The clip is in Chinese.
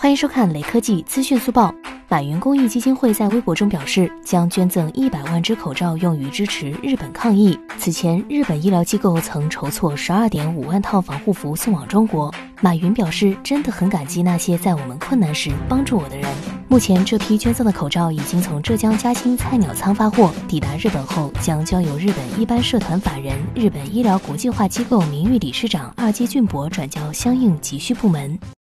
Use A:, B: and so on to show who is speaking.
A: 欢迎收看雷科技资讯速报马云公益基金会在微博中表示将捐赠一百万只口罩用于支持日本抗疫此前日本医疗机构曾筹措十二点五万套防护服送往中国。马云表示真的很感激那些在我们困难时帮助我的人目前这批捐赠的口罩已经从浙江嘉兴菜鸟仓发货抵达日本后将交由日本一般社团法人日本医疗国际化机构名誉理事长二阶俊博转交相应急需部门。